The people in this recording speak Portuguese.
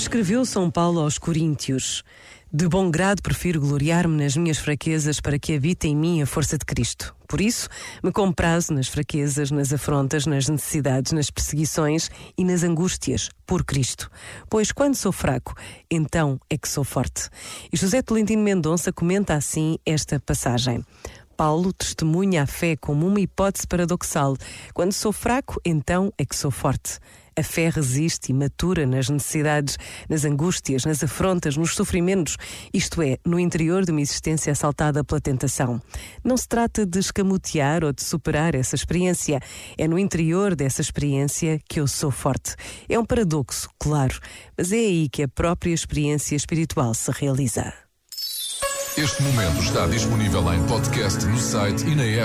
Escreveu São Paulo aos Coríntios: De bom grado prefiro gloriar-me nas minhas fraquezas para que habite em mim a força de Cristo. Por isso, me comprazo nas fraquezas, nas afrontas, nas necessidades, nas perseguições e nas angústias, por Cristo. Pois quando sou fraco, então é que sou forte. E José Tolentino Mendonça comenta assim esta passagem. Paulo testemunha a fé como uma hipótese paradoxal. Quando sou fraco, então é que sou forte. A fé resiste e matura nas necessidades, nas angústias, nas afrontas, nos sofrimentos, isto é, no interior de uma existência assaltada pela tentação. Não se trata de escamotear ou de superar essa experiência, é no interior dessa experiência que eu sou forte. É um paradoxo, claro, mas é aí que a própria experiência espiritual se realiza. Este momento está disponível em podcast no site e na app.